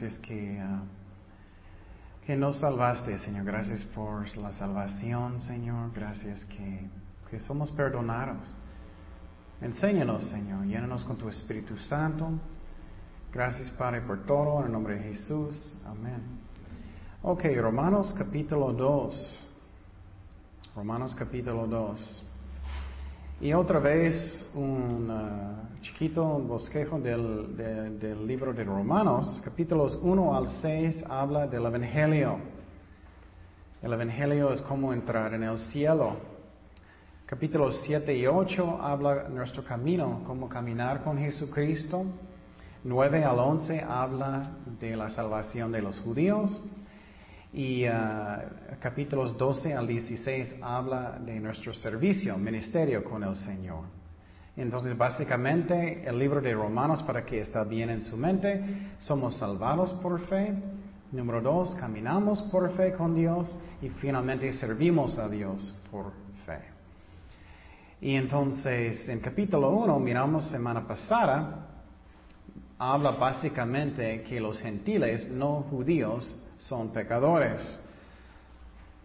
Gracias que, ah, que nos salvaste, Señor. Gracias por la salvación, Señor. Gracias que, que somos perdonados. Enséñanos, Señor. Llénanos con tu Espíritu Santo. Gracias, Padre, por todo. En el nombre de Jesús. Amén. Ok, Romanos capítulo 2. Romanos capítulo 2. Y otra vez un uh, chiquito bosquejo del, del, libro de Romanos, capítulos 1 al 6 habla del Evangelio. El Evangelio es como entrar en el cielo. Capítulos 7 y 8 habla nuestro camino, cómo caminar con Jesucristo. 9 al 11 habla de la salvación de los judíos. Y uh, capítulos 12 al 16 habla de nuestro servicio, ministerio con el Señor. Entonces, básicamente, el libro de Romanos, para que esté bien en su mente, somos salvados por fe. Número dos, caminamos por fe con Dios. Y finalmente, servimos a Dios por fe. Y entonces, en capítulo 1, miramos semana pasada, habla básicamente que los gentiles no judíos son pecadores.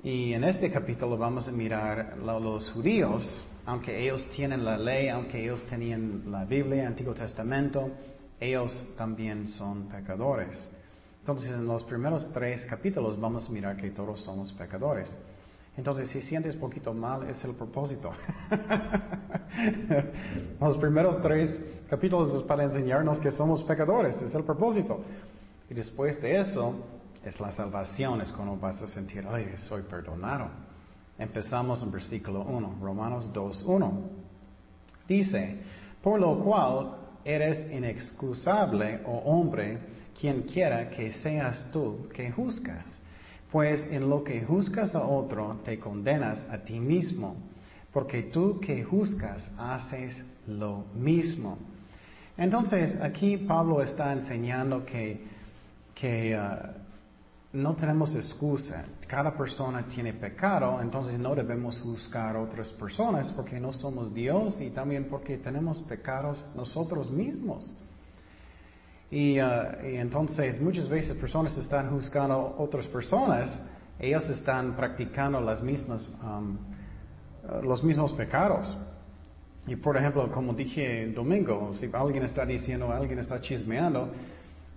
Y en este capítulo vamos a mirar los judíos, aunque ellos tienen la ley, aunque ellos tenían la Biblia, Antiguo Testamento, ellos también son pecadores. Entonces en los primeros tres capítulos vamos a mirar que todos somos pecadores. Entonces si sientes poquito mal es el propósito. los primeros tres capítulos es para enseñarnos que somos pecadores, es el propósito. Y después de eso es la salvación, es cuando vas a sentir, ay, soy perdonado. Empezamos en versículo 1, Romanos 2, 1. Dice, por lo cual eres inexcusable, oh hombre, quien quiera que seas tú que juzgas. Pues en lo que juzgas a otro, te condenas a ti mismo, porque tú que juzgas haces lo mismo. Entonces, aquí Pablo está enseñando que, que uh, no tenemos excusa. Cada persona tiene pecado, entonces no debemos juzgar a otras personas porque no somos Dios y también porque tenemos pecados nosotros mismos. Y, uh, entonces muchas veces personas están juzgando a otras personas, ellos están practicando um, uh, los mismos pecados. Y por ejemplo, como dije domingo, si alguien está diciendo, alguien está chismeando,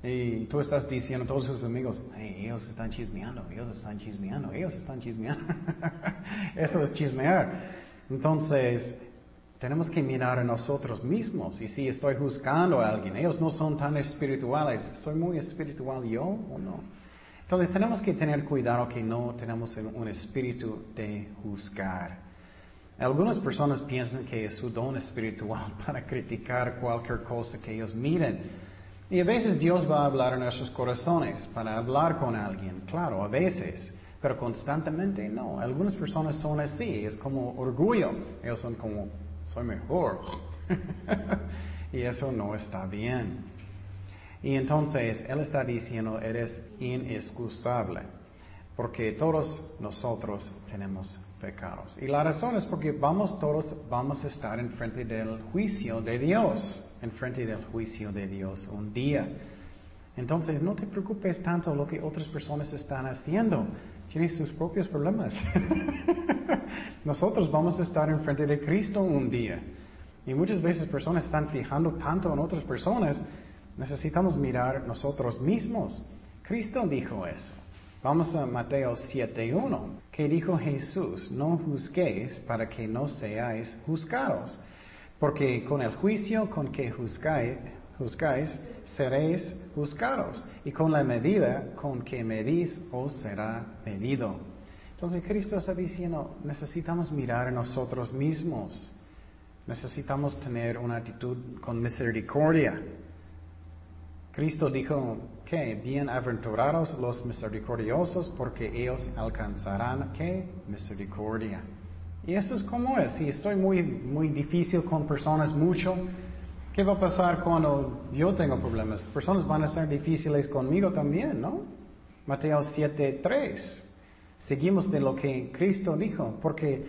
y tú estás diciendo a todos tus amigos, ellos están chismeando, ellos están chismeando, ellos están chismeando. Eso es chismear. Entonces, tenemos que mirar a nosotros mismos. Y si estoy juzgando a alguien, ellos no son tan espirituales, ¿soy muy espiritual yo o no? Entonces, tenemos que tener cuidado que no tenemos un espíritu de juzgar. Algunas personas piensan que es su don espiritual para criticar cualquier cosa que ellos miren. Y a veces Dios va a hablar en nuestros corazones para hablar con alguien, claro, a veces, pero constantemente no. Algunas personas son así, es como orgullo, ellos son como, soy mejor. y eso no está bien. Y entonces Él está diciendo, eres inexcusable, porque todos nosotros tenemos pecados. Y la razón es porque vamos todos, vamos a estar en frente del juicio de Dios en frente del juicio de Dios un día. Entonces, no te preocupes tanto lo que otras personas están haciendo. Tienes sus propios problemas. Nosotros vamos a estar en frente de Cristo un día. Y muchas veces personas están fijando tanto en otras personas, necesitamos mirar nosotros mismos. Cristo dijo eso. Vamos a Mateo 7.1, que dijo Jesús, no juzguéis para que no seáis juzgados. Porque con el juicio con que juzgáis, seréis juzgados, y con la medida con que medís os será medido. Entonces Cristo está diciendo, necesitamos mirar a nosotros mismos, necesitamos tener una actitud con misericordia. Cristo dijo que bienaventurados los misericordiosos porque ellos alcanzarán qué misericordia. Y eso es como es. Si estoy muy, muy difícil con personas mucho, ¿qué va a pasar cuando yo tengo problemas? Personas van a ser difíciles conmigo también, ¿no? Mateo 7.3. Seguimos de lo que Cristo dijo, porque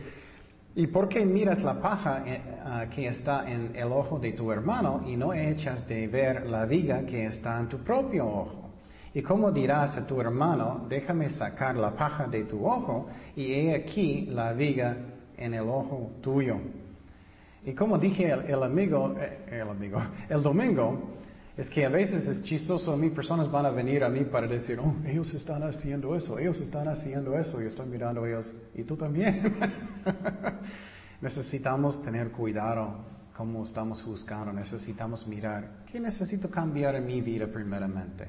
¿Y por qué miras la paja eh, ah, que está en el ojo de tu hermano y no echas de ver la viga que está en tu propio ojo? ¿Y cómo dirás a tu hermano, déjame sacar la paja de tu ojo y he aquí la viga en el ojo tuyo? Y como dije el, eh, el amigo, el domingo, es que a veces es chistoso a mí, personas van a venir a mí para decir, oh, ellos están haciendo eso, ellos están haciendo eso, y estoy mirando a ellos, y tú también. necesitamos tener cuidado cómo estamos juzgando, necesitamos mirar, ¿qué necesito cambiar en mi vida primeramente?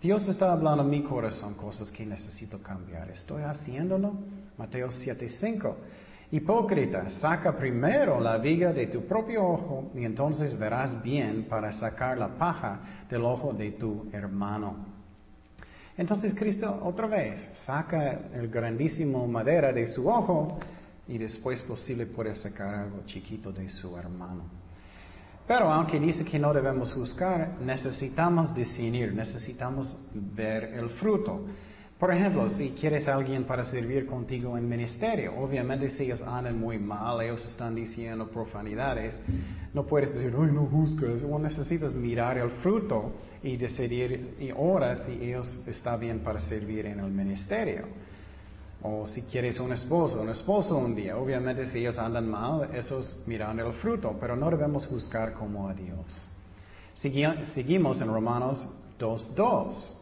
Dios está hablando en mi corazón cosas que necesito cambiar. ¿Estoy haciéndolo? Mateo 7:5. Hipócrita, saca primero la viga de tu propio ojo y entonces verás bien para sacar la paja del ojo de tu hermano. Entonces Cristo otra vez saca el grandísimo madera de su ojo y después posible puede sacar algo chiquito de su hermano. Pero aunque dice que no debemos juzgar, necesitamos discernir, necesitamos ver el fruto. Por ejemplo, si quieres a alguien para servir contigo en ministerio, obviamente si ellos andan muy mal, ellos están diciendo profanidades, no puedes decir, ay, no juzgas, o necesitas mirar el fruto y decidir y ahora si ellos están bien para servir en el ministerio. O si quieres un esposo, un esposo un día, obviamente si ellos andan mal, esos miran el fruto, pero no debemos juzgar como a Dios. seguimos en Romanos 2.2.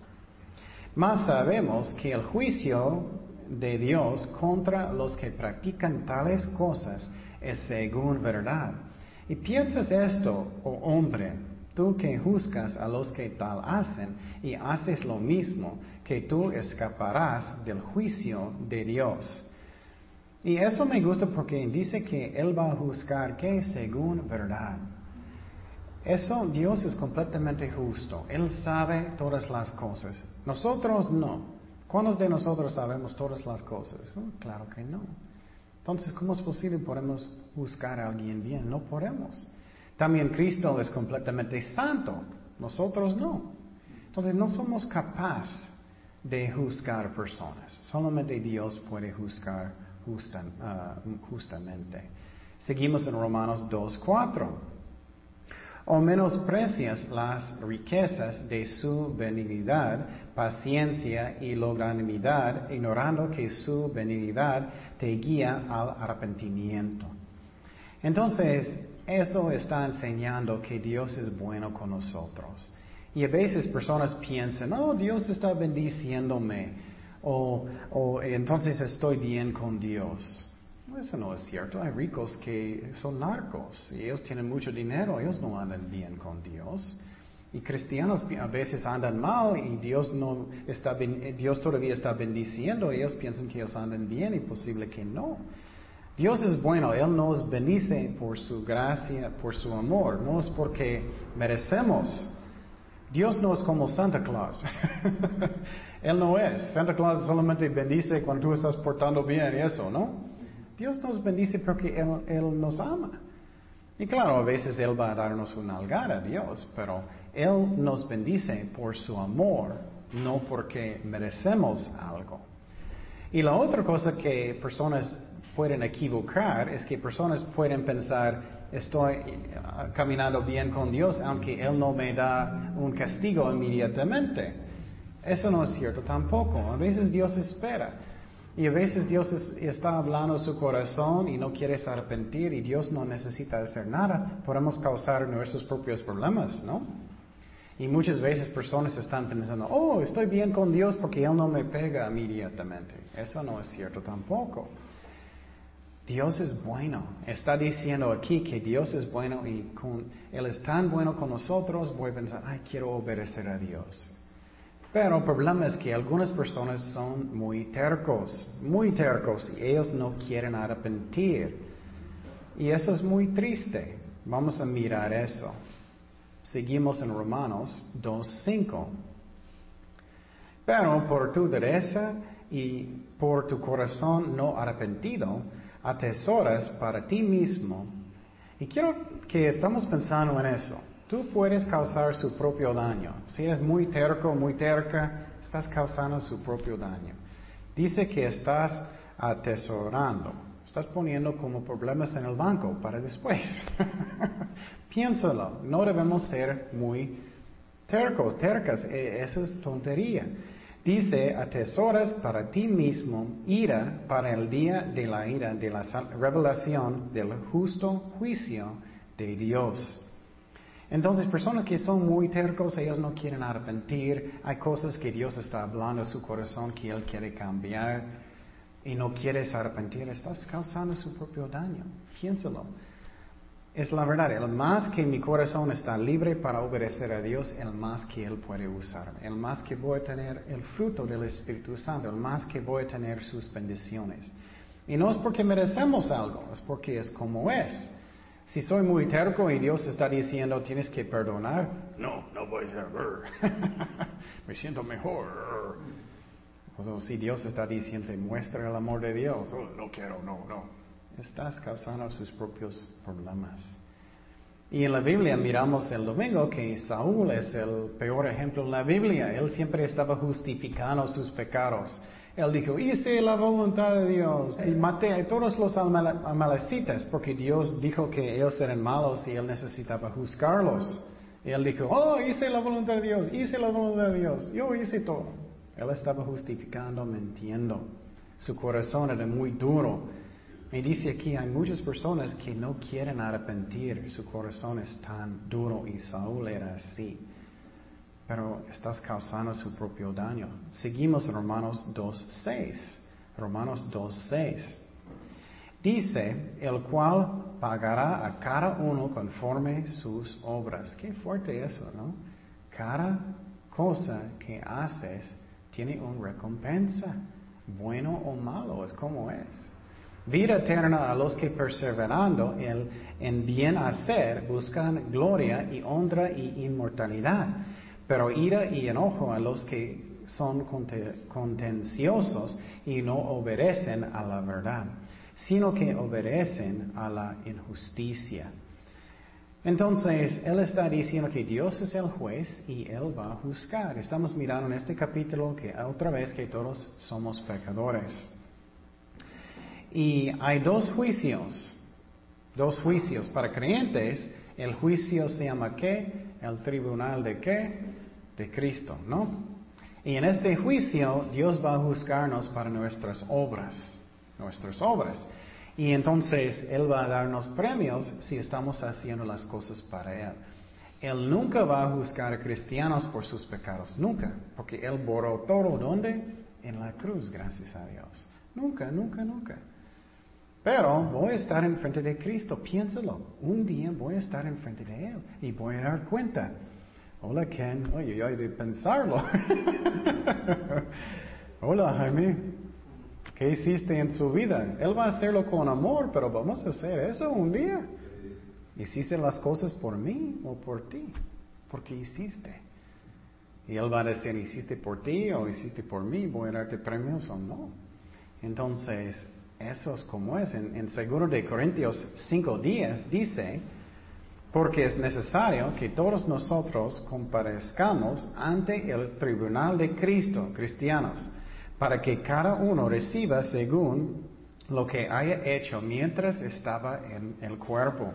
Más sabemos que el juicio de Dios contra los que practican tales cosas es según verdad. Y piensas esto, oh hombre, tú que juzgas a los que tal hacen y haces lo mismo, que tú escaparás del juicio de Dios. Y eso me gusta porque dice que Él va a juzgar que según verdad. Eso Dios es completamente justo. Él sabe todas las cosas. Nosotros no. ¿Cuántos de nosotros sabemos todas las cosas? Oh, claro que no. Entonces, ¿cómo es posible podemos buscar a alguien bien? No podemos. También Cristo es completamente santo. Nosotros no. Entonces, no somos capaces de juzgar personas. Solamente Dios puede juzgar ah, justamente. Seguimos en Romanos 2.4 o menosprecias las riquezas de su benignidad, paciencia y longanimidad, ignorando que su benignidad te guía al arrepentimiento. Entonces, eso está enseñando que Dios es bueno con nosotros. Y a veces personas piensan, oh, Dios está bendiciéndome, o, o entonces estoy bien con Dios. Eso no es cierto. Hay ricos que son narcos y ellos tienen mucho dinero, ellos no andan bien con Dios. Y cristianos a veces andan mal y Dios, no está, Dios todavía está bendiciendo. Ellos piensan que ellos andan bien y posible que no. Dios es bueno, Él nos bendice por su gracia, por su amor, no es porque merecemos. Dios no es como Santa Claus. Él no es. Santa Claus solamente bendice cuando tú estás portando bien y eso, ¿no? Dios nos bendice porque Él, nos ama. Y claro, a veces Él va a darnos una algara a Dios, pero Él nos bendice por su amor, no porque merecemos algo. Y la otra cosa que personas pueden equivocar es que personas pueden pensar, estoy ah, caminando bien con Dios, aunque Él no me da un castigo inmediatamente. Eso no es cierto tampoco. A veces Dios espera. Y a veces Dios está hablando su corazón y no quiere arrepentir y Dios no necesita hacer nada. Podemos causar nuestros propios problemas, ¿no? Y muchas veces personas están pensando, oh, estoy bien con Dios porque Él no me pega inmediatamente. Eso no es cierto tampoco. Dios es bueno. Está diciendo aquí que Dios es bueno y con, Él es tan bueno con nosotros, voy a pensar, ay, quiero obedecer a Dios. Pero el problema es que algunas personas son muy tercos, muy tercos, y ellos no quieren arrepentir. Y eso es muy triste. Vamos a mirar eso. Seguimos en Romanos 2.5. Pero por tu derecha y por tu corazón no arrepentido, atesoras para ti mismo. Y quiero que estamos pensando en eso. Tú puedes causar su propio daño. Si eres muy terco, muy terca, estás causando su propio daño. Dice que estás atesorando. Estás poniendo como problemas en el banco para después. Piénsalo, no debemos ser muy tercos, tercas, e, eso es tontería. Dice, atesoras para ti mismo ira para el día de la ira, de la revelación del justo juicio de Dios. Entonces, personas que son muy tercos, ellos no quieren arrepentir, hay cosas que Dios está hablando en su corazón que Él quiere cambiar y no quieres arrepentir, estás causando su propio daño. Piénsalo. Es la verdad, el más que mi corazón está libre para obedecer a Dios, el más que Él puede usarme, el más que voy a tener el fruto del Espíritu Santo, el más que voy a tener sus bendiciones. Y no es porque merecemos algo, es porque es como es. Si soy muy terco y Dios está diciendo tienes que perdonar, no, no voy a ser. Me siento mejor. O si Dios está diciendo muestra el amor de Dios, oh, no quiero, no, no. Estás causando sus propios problemas. Y en la Biblia miramos el domingo que Saúl es el peor ejemplo en la Biblia. Él siempre estaba justificando sus pecados. Él dijo, hice la voluntad de Dios y maté a todos los amalecitas porque Dios dijo que ellos eran malos y él necesitaba juzgarlos. Y él dijo, oh, hice la voluntad de Dios, hice la voluntad de Dios, yo hice todo. Él estaba justificando, mintiendo. Su corazón era muy duro. Me dice aquí, hay muchas personas que no quieren arrepentir, su corazón es tan duro y Saúl era así pero estás causando su propio daño. Seguimos Romanos 2.6. Romanos 2.6. Dice, el cual pagará a cada uno conforme sus obras. Qué fuerte eso, ¿no? Cada cosa que haces tiene una recompensa, bueno o malo, es como es. Vida eterna a los que perseverando en bien hacer buscan gloria y honra y inmortalidad pero ira y enojo a los que son contenciosos y no obedecen a la verdad, sino que obedecen a la injusticia. Entonces, Él está diciendo que Dios es el juez y Él va a juzgar. Estamos mirando en este capítulo que otra vez que todos somos pecadores. Y hay dos juicios, dos juicios. Para creyentes, el juicio se llama ¿qué? El tribunal de qué? de Cristo, ¿no? Y en este juicio Dios va a juzgarnos para nuestras obras, nuestras obras. Y entonces Él va a darnos premios si estamos haciendo las cosas para Él. Él nunca va a juzgar a cristianos por sus pecados, nunca, porque Él borró todo, ¿dónde? En la cruz, gracias a Dios. Nunca, nunca, nunca. Pero voy a estar enfrente de Cristo, piénsalo. Un día voy a estar enfrente de Él y voy a dar cuenta. Hola Ken, oye, hay de pensarlo. Hola Jaime, ¿qué hiciste en su vida? Él va a hacerlo con amor, pero vamos a hacer eso un día. ¿Hiciste las cosas por mí o por ti? Porque hiciste. Y él va a decir, ¿hiciste por ti o hiciste por mí? ¿Voy a darte premios o no? Entonces, eso es como es. En, en Seguro de Corintios 5 días dice, porque es necesario que todos nosotros comparezcamos ante el tribunal de Cristo, cristianos, para que cada uno reciba según lo que haya hecho mientras estaba en el cuerpo,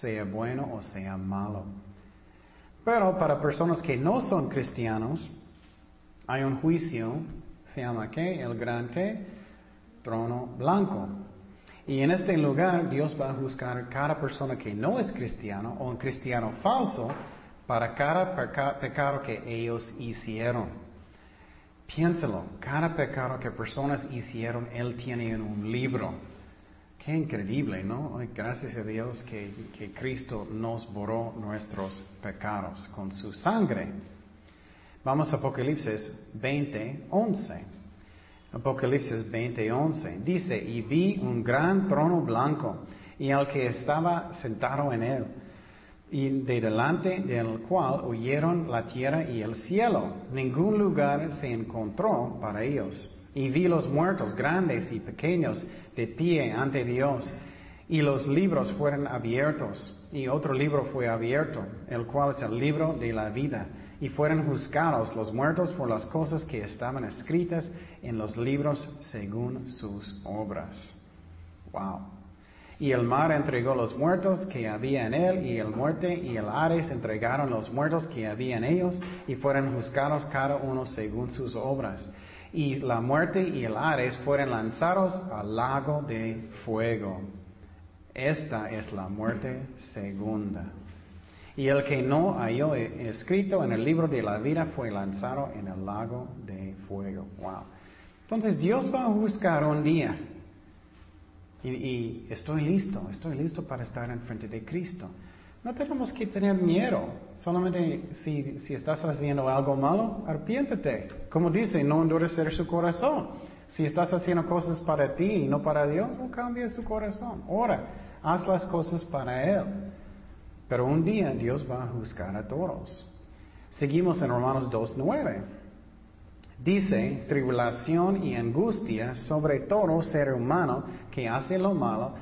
sea bueno o sea malo. Pero para personas que no son cristianos, hay un juicio, se llama ¿qué? El gran ¿qué? Trono blanco. Y en este lugar Dios va a juzgar cada persona que no es cristiano o un cristiano falso para cada pecado que ellos hicieron. Piénsalo, cada pecado que personas hicieron, Él tiene en un libro. Qué increíble, ¿no? Gracias a Dios que, que Cristo nos borró nuestros pecados con su sangre. Vamos a Apocalipsis 20, 11. Apocalipsis 20:11. Dice, y vi un gran trono blanco y al que estaba sentado en él, y de delante del cual huyeron la tierra y el cielo. Ningún lugar se encontró para ellos. Y vi los muertos, grandes y pequeños, de pie ante Dios. Y los libros fueron abiertos. Y otro libro fue abierto, el cual es el libro de la vida y fueron juzgados los muertos por las cosas que estaban escritas en los libros según sus obras. Wow. Y el mar entregó los muertos que había en él, y el muerte y el Ares entregaron los muertos que había en ellos, y fueron juzgados cada uno según sus obras. Y la muerte y el Ares fueron lanzados al lago de fuego. Esta es la muerte segunda. Y el que no halló escrito en el libro de la vida fue lanzado en el lago de fuego. Wow. Entonces Dios va a juzgar un día. Y, estoy listo, estoy listo para estar en frente de Cristo. No tenemos que tener miedo. Solamente si, si estás haciendo algo malo, arpiéntete. Como dice, no endurecer su corazón. Si estás haciendo cosas para ti y no para Dios, no cambie su corazón. Ora, haz las cosas para Él. Pero un día Dios va a juzgar a todos. Seguimos en Romanos 2.9. Dice, tribulación y angustia sobre todo ser humano que hace lo malo,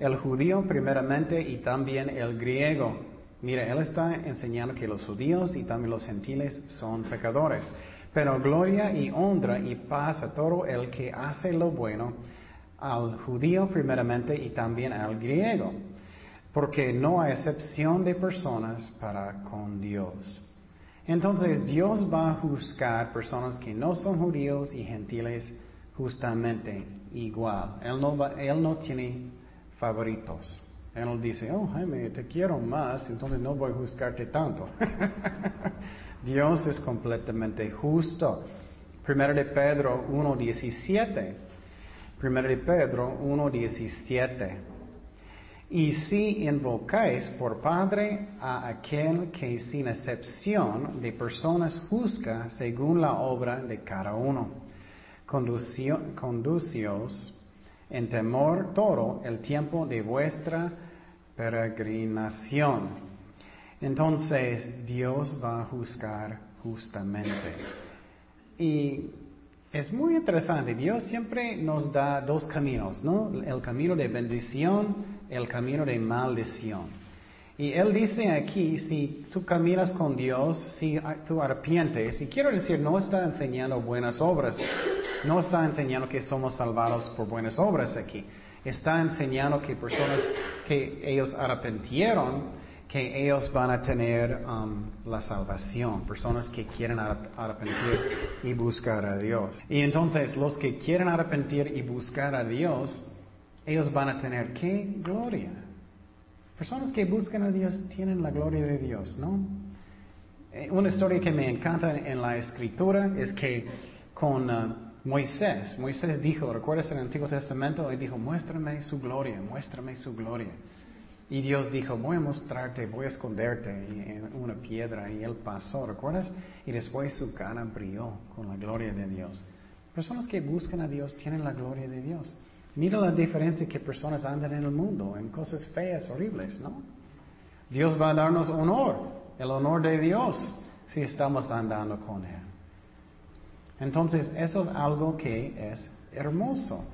el judío primeramente y también el griego. Mira, él está enseñando que los judíos y también los gentiles son pecadores. Pero gloria y honra y paz a todo el que hace lo bueno, al judío primeramente y también al griego. Porque no hay excepción de personas para con Dios. Entonces Dios va a juzgar personas que no son judíos y gentiles justamente igual. Él no, tiene favoritos. Él dice, oh Jaime, te quiero más, entonces no voy a juzgarte tanto. Dios es completamente justo. Primero de Pedro 1.17. Primero de Pedro 1.17. Y si invocáis por Padre a aquel que sin excepción de personas juzga según la obra de cada uno, conducíos en temor todo el tiempo de vuestra peregrinación. Entonces Dios va a juzgar justamente. Y es muy interesante, Dios siempre nos da dos caminos, ¿no? El camino de bendición el camino de maldición. Y él dice aquí, si tú caminas con Dios, si tú arrepientes, y quiero decir, no está enseñando buenas obras, no está enseñando que somos salvados por buenas obras aquí, está enseñando que personas que ellos arrepintieron, que ellos van a tener um, la salvación, personas que quieren arrepentir y buscar a Dios. Y entonces los que quieren arrepentir y buscar a Dios, ellos van a tener qué gloria. Personas que buscan a Dios tienen la gloria de Dios, ¿no? Eh, una historia que me encanta en la escritura es que con uh, Moisés, Moisés dijo, ¿recuerdas en el Antiguo Testamento? Él dijo, muéstrame su gloria, muéstrame su gloria. Y Dios dijo, voy a mostrarte, voy a esconderte en una piedra. Y él pasó, ¿recuerdas? Y después su cara brilló con la gloria de Dios. Personas que buscan a Dios tienen la gloria de Dios. Mira la diferencia que personas andan en el mundo, en cosas feas, horribles, ¿no? Dios va a darnos honor, el honor de Dios, si estamos andando con Él. Entonces, eso es algo que es hermoso.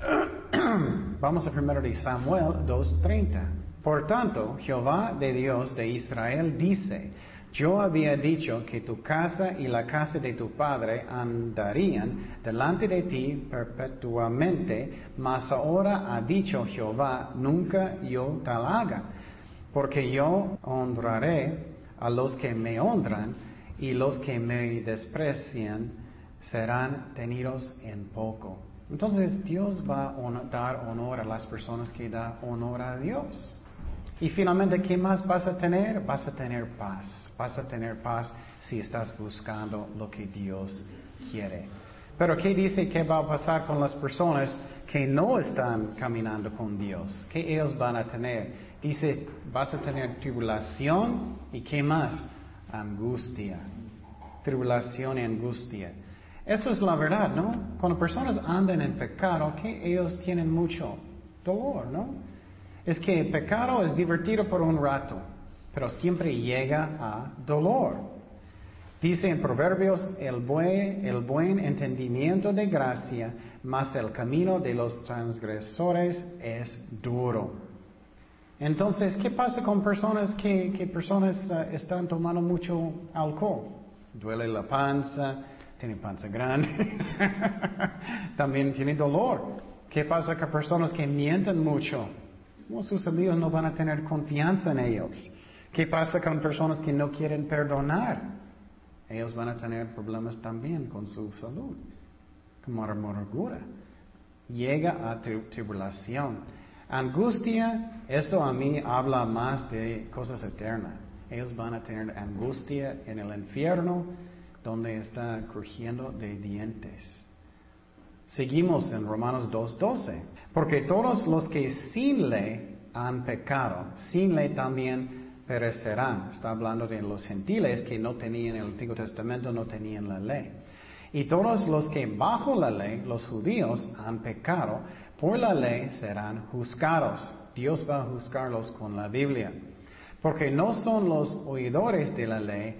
Vamos a primero de Samuel 2.30. Por tanto, Jehová de Dios de Israel dice, yo había dicho que tu casa y la casa de tu padre andarían delante de ti perpetuamente, mas ahora ha dicho Jehová, nunca yo tal haga, porque yo honraré a los que me honran y los que me desprecian serán tenidos en poco. Entonces Dios va a dar honor a las personas que dan honor a Dios. Y finalmente, ¿qué más vas a tener? Vas a tener paz. Vas a tener paz si estás buscando lo que Dios quiere. Pero ¿qué dice que va a pasar con las personas que no están caminando con Dios? ¿Qué ellos van a tener? Dice, vas a tener tribulación y ¿qué más? Angustia. Tribulación y angustia. Eso es la verdad, ¿no? Cuando personas andan en pecado, que ellos tienen mucho dolor, ¿no? Es que el pecado es divertido por un rato, pero siempre llega a dolor. Dice en Proverbios, el buen, entendimiento de gracia, más el camino de los transgresores es duro. Entonces, ¿qué pasa con personas que, que personas eh, están tomando mucho alcohol? Duele la panza, tiene panza grande, también tiene dolor. ¿Qué pasa con personas que mienten mucho? sus amigos no van a tener confianza en ellos. ¿Qué pasa con personas que no quieren perdonar? Ellos van a tener problemas también con su salud, como amargura. Llega a tribulación. Angustia, eso a mí habla más de cosas eternas. Ellos van a tener angustia en el infierno, donde está crujiendo de dientes. Seguimos en Romanos 2.12. Porque todos los que sin ley han pecado, sin ley también perecerán. Está hablando de los gentiles que no tenían el Antiguo Testamento, no tenían la ley. Y todos los que bajo la ley, los judíos, han pecado, por la ley serán juzgados. Dios va a juzgarlos con la Biblia. Porque no son los oidores de la ley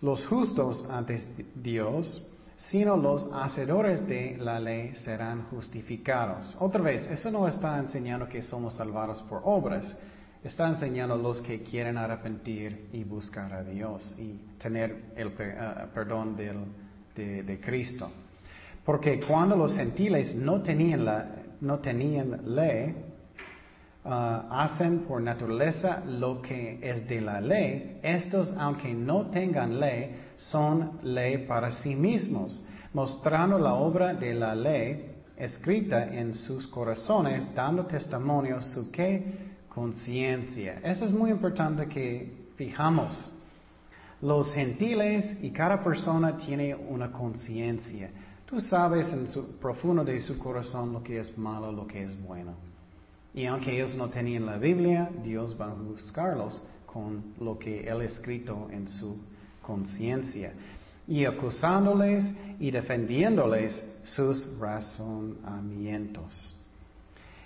los justos ante Dios, sino los hacedores de la ley serán justificados. Otra vez, eso no está enseñando que somos salvados por obras, está enseñando a los que quieren arrepentir y buscar a Dios y tener el eh, perdón de, Cristo. Porque cuando los gentiles no tenían, la, no tenían ley, uh, hacen por naturaleza lo que es de la ley, estos, aunque no tengan ley, son ley para sí mismos, mostrando la obra de la ley escrita en sus corazones, dando testimonio su qué conciencia. Eso es muy importante que fijamos. Los gentiles y cada persona tiene una conciencia. Tú sabes en su profundo de su corazón lo que es malo, lo que es bueno. Y aunque ellos no tenían la Biblia, Dios va a buscarlos con lo que Él ha escrito en su conciencia y acusándoles y defendiéndoles sus razonamientos.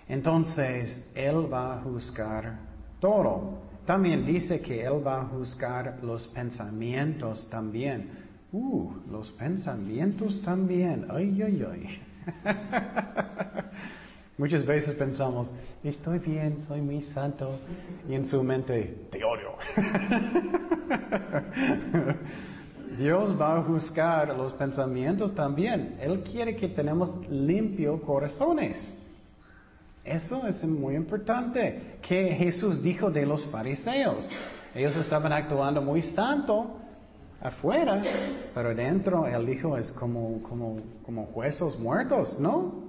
Entonces, Él va a juzgar todo. También dice que Él va a juzgar los pensamientos también. Uh, los pensamientos también. Ay, ay, ay. Muchas veces pensamos, estoy bien, soy muy santo, y en su mente, te odio. Dios va a juzgar los pensamientos también. Él quiere que tenemos limpio corazones. Eso es muy importante. Que Jesús dijo de los fariseos. Ellos estaban actuando muy santo afuera, pero dentro Él dijo es como, como, como huesos muertos, ¿no?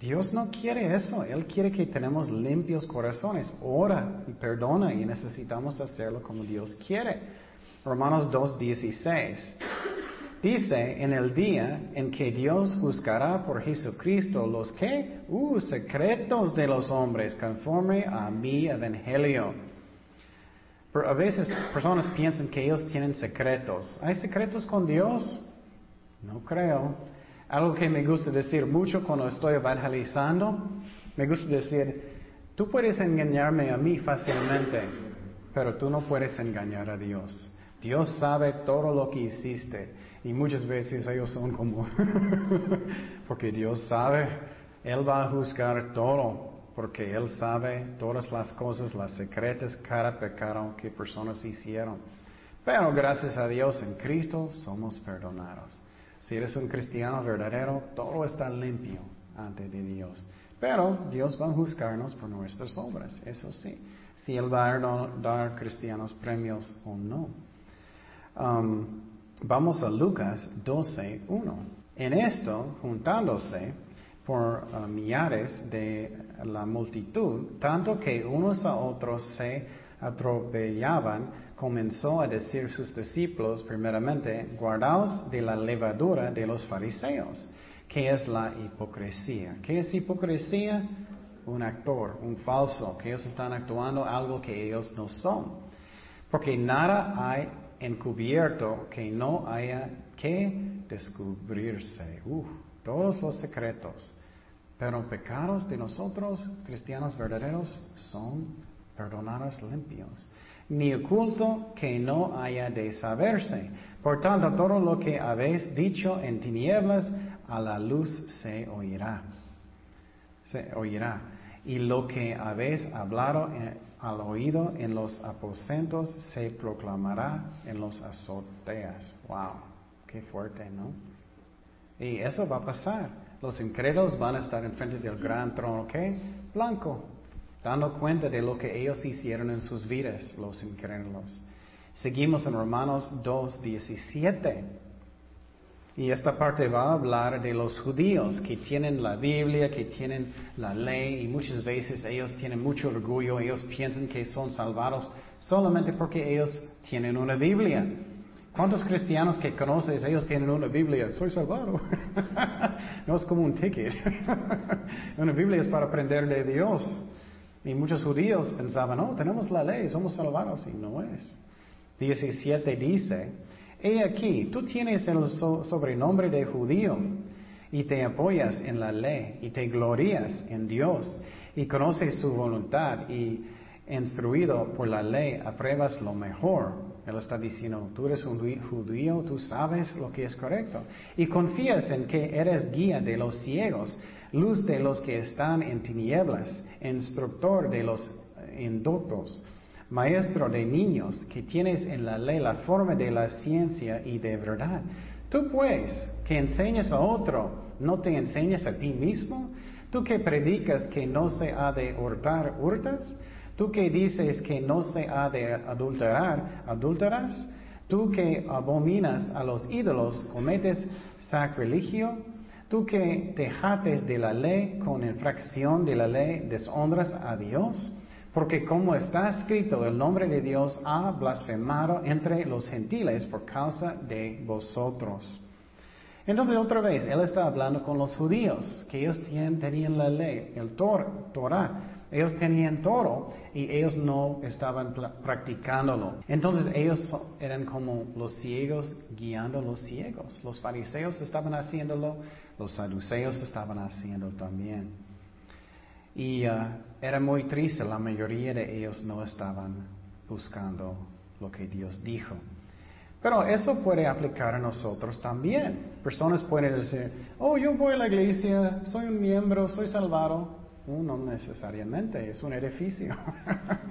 Dios no quiere eso, Él quiere que tenemos limpios corazones. Ora y perdona y necesitamos hacerlo como Dios quiere. Romanos 2.16 dice, en el día en que Dios juzgará por Jesucristo los que, uh, secretos de los hombres, conforme a mi evangelio. Pero a veces personas piensan que ellos tienen secretos. ¿Hay secretos con Dios? No creo. Algo que me gusta decir mucho cuando estoy evangelizando, me gusta decir, tú puedes engañarme a mí fácilmente, pero tú no puedes engañar a Dios. Dios sabe todo lo que hiciste y muchas veces ellos son como, porque Dios sabe, Él va a juzgar todo, porque Él sabe todas las cosas, las secretas, cada pecado que personas hicieron. Pero gracias a Dios en Cristo somos perdonados. Si eres un cristiano verdadero, todo está limpio ante Dios. Pero Dios va a juzgarnos por nuestras obras, eso sí. Si Él va a dar cristianos premios o no. Um, vamos a Lucas 12, 1. En esto, juntándose por uh, millares de la multitud, tanto que unos a otros se atropellaban, comenzó a decir sus discípulos, primeramente, guardaos de la levadura de los fariseos, que es la hipocresía. ¿Qué es hipocresía? Un actor, un falso, que ellos están actuando algo que ellos no son. Porque nada hay encubierto que no haya que descubrirse. todos los secretos. Pero pecados de nosotros, cristianos verdaderos, son perdonados limpios ni oculto que no haya de saberse. Por tanto, todo lo que habéis dicho en tinieblas, a la luz se oirá. Se oirá. Y lo que habéis hablado al oído en los aposentos se proclamará en los azoteas. Wow, qué fuerte, ¿no? Y eso va a pasar. Los incrédulos van a estar enfrente del gran trono, ¿qué? Blanco, dando cuenta de lo que ellos hicieron en sus vidas, los incrédulos. Seguimos en Romanos 2, 17. Y esta parte va a hablar de los judíos que tienen la Biblia, que tienen la ley y muchas veces ellos tienen mucho orgullo, ellos piensan que son salvados solamente porque ellos tienen una Biblia. ¿Cuántos cristianos que conoces, ellos tienen una Biblia? Soy salvado. no es como un ticket. una Biblia es para aprender de Dios. Y muchos judíos pensaban, no, tenemos la ley, somos salvados. Y no es. 17 dice, He aquí, tú tienes el sobrenombre de judío y te apoyas en la ley y te glorías en Dios y conoces su voluntad y instruido por la ley apruebas lo mejor. Él está diciendo, tú eres un judío, tú sabes lo que es correcto y confías en que eres guía de los ciegos, luz de los que están en tinieblas, instructor de los indoctos maestro de niños, que tienes en la ley la forma de la ciencia y de verdad. Tú pues, que enseñas a otro, ¿no te enseñas a ti mismo? Tú que predicas que no se ha de hurtar, hurtas? Tú que dices que no se ha de adulterar, adulteras? Tú que abominas a los ídolos, cometes sacrilegio? Tú que te jates de la ley con infracción de la ley, deshonras a Dios? Porque como está escrito, el nombre de Dios ha blasfemado entre los gentiles por causa de vosotros. Entonces otra vez, Él está hablando con los judíos, que ellos tenían la ley, el Torah. Ellos tenían todo y ellos no estaban practicándolo. Entonces ellos eran como los ciegos guiando a los ciegos. Los fariseos estaban haciéndolo, los saduceos estaban haciendo también. Y uh, era muy triste, la mayoría de ellos no estaban buscando lo que Dios dijo. Pero eso puede aplicar a nosotros también. Personas pueden decir, oh, yo voy a la iglesia, soy un miembro, soy salvado. no necesariamente, es un edificio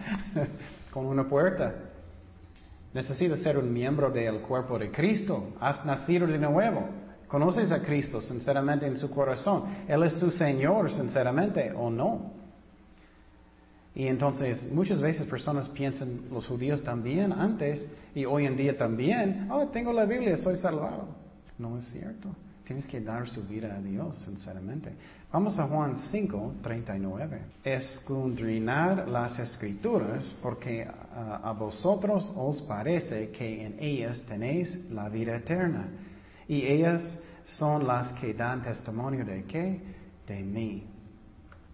con una puerta. Necesitas ser un miembro del cuerpo de Cristo. Has nacido de nuevo. ¿Conoces a Cristo sinceramente en su corazón? ¿Él es su Señor sinceramente o no? Y entonces muchas veces personas piensan, los judíos también antes y hoy en día también, oh, tengo la Biblia, soy salvado. No es cierto. Tienes que dar su vida a Dios, sinceramente. Vamos a Juan 5, 39. Escudrinar las escrituras porque a vosotros os parece que en ellas tenéis la vida eterna y ellas son las que dan testimonio de qué? De mí.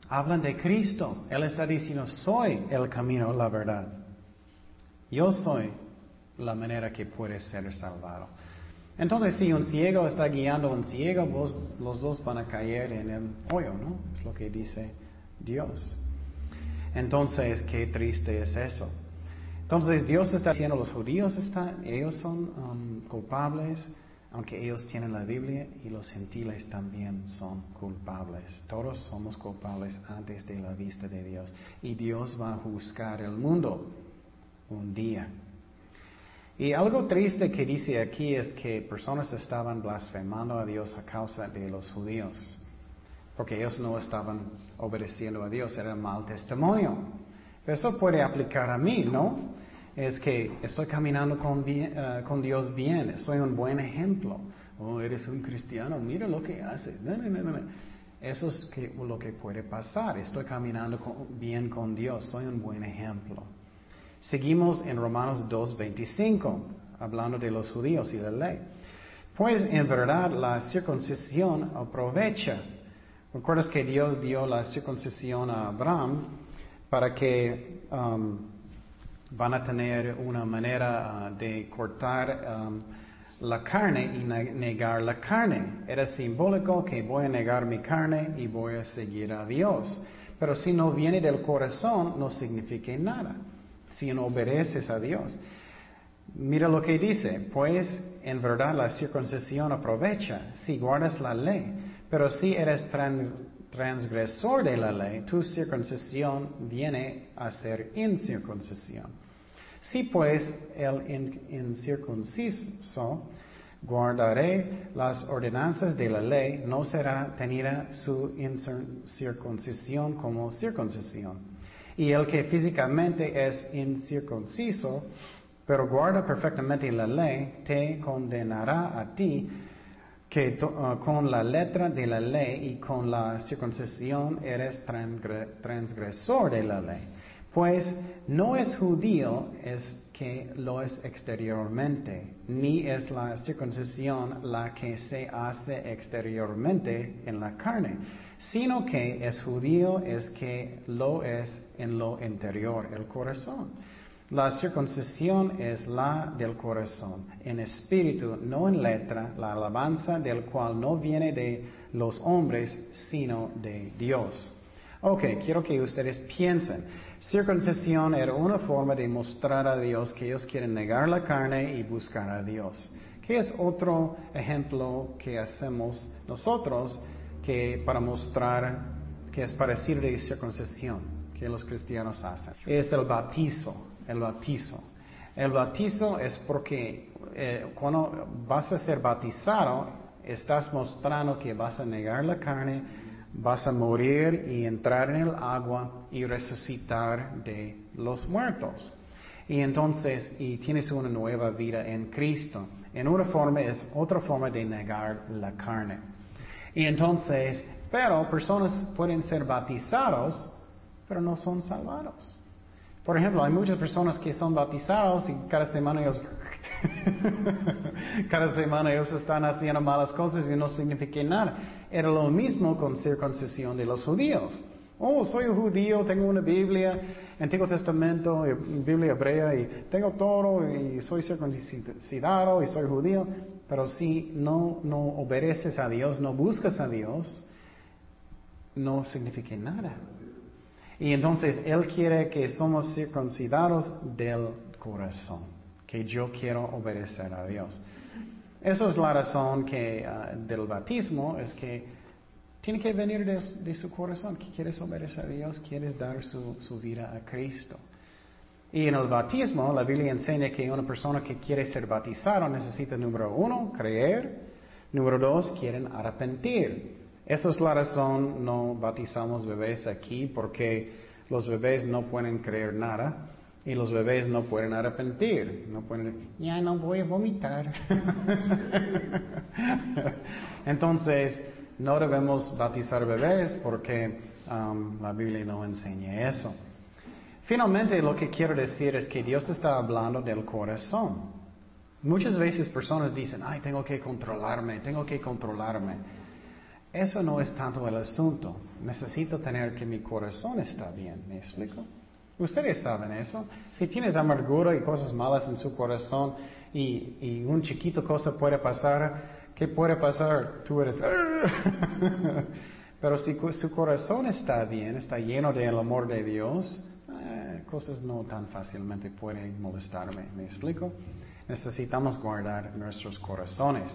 Hablan de Cristo. Él está diciendo, soy el camino, la verdad. Yo soy la manera que puede ser salvado. Entonces, si un ciego está guiando a un ciego, los dos van a caer en el hoyo, ¿no? Es lo que dice Dios. Entonces, qué triste es eso. Entonces, Dios está diciendo, los judíos están, ellos son um, culpables, aunque ellos tienen la Biblia y los gentiles también son culpables. Todos somos culpables antes de la vista de Dios. Y Dios va a juzgar el mundo un día. Y algo triste que dice aquí es que personas estaban blasfemando a Dios a causa de los judíos. Porque ellos no estaban obedeciendo a Dios, era mal testimonio. Eso puede aplicar a mí, ¿no? Es que estoy caminando con, eh, con, Dios bien, soy un buen ejemplo. Oh, eres un cristiano, mira lo que haces. Eso es lo que puede pasar. Estoy caminando bien con Dios, soy un buen ejemplo. Seguimos en Romanos 2.25, hablando de los judíos y la ley. Pues en verdad la circuncisión aprovecha. ¿Recuerdas que Dios dio la circuncisión a Abraham para que um, van a tener una manera ah, de cortar la carne y negar la carne. Era simbólico que voy a negar mi carne y voy a seguir a Dios. Pero si no viene del corazón, no significa nada. Si no obedeces a Dios. Mira lo que dice, pues en verdad la circuncisión aprovecha si guardas la ley, pero si eres transgresor de la ley, tu circuncisión viene a ser incircuncisión. Si pues el incircunciso guardaré las ordenanzas de la ley, no será tenida su incircuncisión como circuncisión. Y el que físicamente es incircunciso, pero guarda perfectamente la ley, te condenará a ti que uh, con la letra de la ley y con la circuncisión eres transgresor de la ley. Pues no es judío es que lo es exteriormente, ni es la circuncisión la que se hace exteriormente en la carne, sino que es judío es que lo es en lo interior, el corazón. La circuncisión es la del corazón, en espíritu, no en letra, la alabanza del cual no viene de los hombres, sino de Dios. Ok, quiero que ustedes piensen. Circuncisión era una forma de mostrar a Dios que ellos quieren negar la carne y buscar a Dios. ¿Qué es otro ejemplo que hacemos nosotros que para mostrar que es parecido de circuncisión que los cristianos hacen? Es el bautizo el bautizo. El bautizo es porque eh, cuando vas a ser bautizado, estás mostrando que vas a negar la carne, vas a morir y entrar en el agua y resucitar de los muertos. Y entonces, y tienes una nueva vida en Cristo. En una forma es otra forma de negar la carne. Y entonces, pero personas pueden ser bautizados, pero no son salvados. Por ejemplo, hay muchas personas que son bautizados y cada semana ellos, cada semana ellos están haciendo malas cosas y no significa nada. Era lo mismo con circuncisión de los judíos. Oh, soy judío, tengo una Biblia, Antiguo Testamento, Biblia hebrea y tengo todo y soy circuncidado y soy judío. Pero si no, no obedeces a Dios, no buscas a Dios, no significa nada. Y entonces Él quiere que somos circuncidados del corazón, que yo quiero obedecer a Dios. Esa es la razón que, ah, del bautismo, es que tiene que venir de, su corazón, que quieres obedecer a Dios, quieres dar su, vida a Cristo. Y en el bautismo, la Biblia enseña que una persona que quiere ser bautizado necesita, número uno, creer, número dos, quieren arrepentir. Esa es la razón no bautizamos bebés aquí porque los bebés no pueden creer nada y los bebés no pueden arrepentir. No pueden, ya no voy a vomitar. Entonces, no debemos bautizar bebés porque um, la Biblia no enseña eso. Finalmente, lo que quiero decir es que Dios está hablando del corazón. Muchas veces personas dicen, ay, tengo que controlarme, tengo que controlarme. Eso no es tanto el asunto. Necesito tener que mi corazón está bien. ¿Me explico? Ustedes saben eso. Si tienes amargura y cosas malas en su corazón y, y un chiquito cosa puede pasar, ¿qué puede pasar? Tú eres... Pero si su corazón está bien, está lleno del amor de Dios, eh, cosas no tan fácilmente pueden molestarme. ¿Me explico? Necesitamos guardar nuestros corazones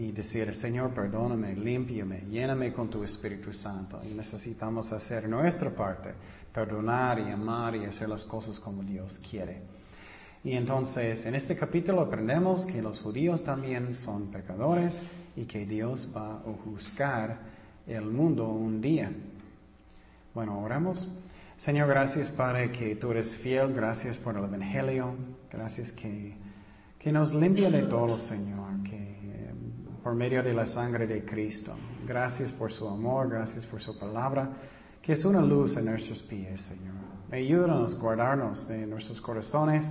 y decir, Señor, perdóname, límpiame, lléname con tu Espíritu Santo. Y necesitamos hacer nuestra parte, perdonar y amar y hacer las cosas como Dios quiere. Y entonces, en este capítulo aprendemos que los judíos también son pecadores y que Dios va a juzgar el mundo un día. Bueno, oramos. Señor, gracias Padre que tú eres fiel, gracias por el Evangelio, gracias que, que nos limpia de todo, Señor, por medio de la sangre de Cristo. Gracias por su amor, gracias por su palabra, que es una luz en nuestros pies, Señor. Ayúdanos a guardarnos de nuestros corazones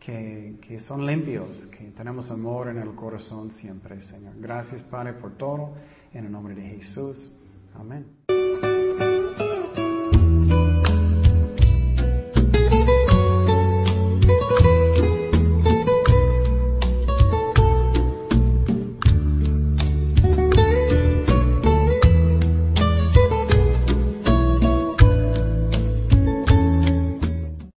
que, que son limpios, que tenemos amor en el corazón siempre, Señor. Gracias, Padre, por todo. En el nombre de Jesús. Amén.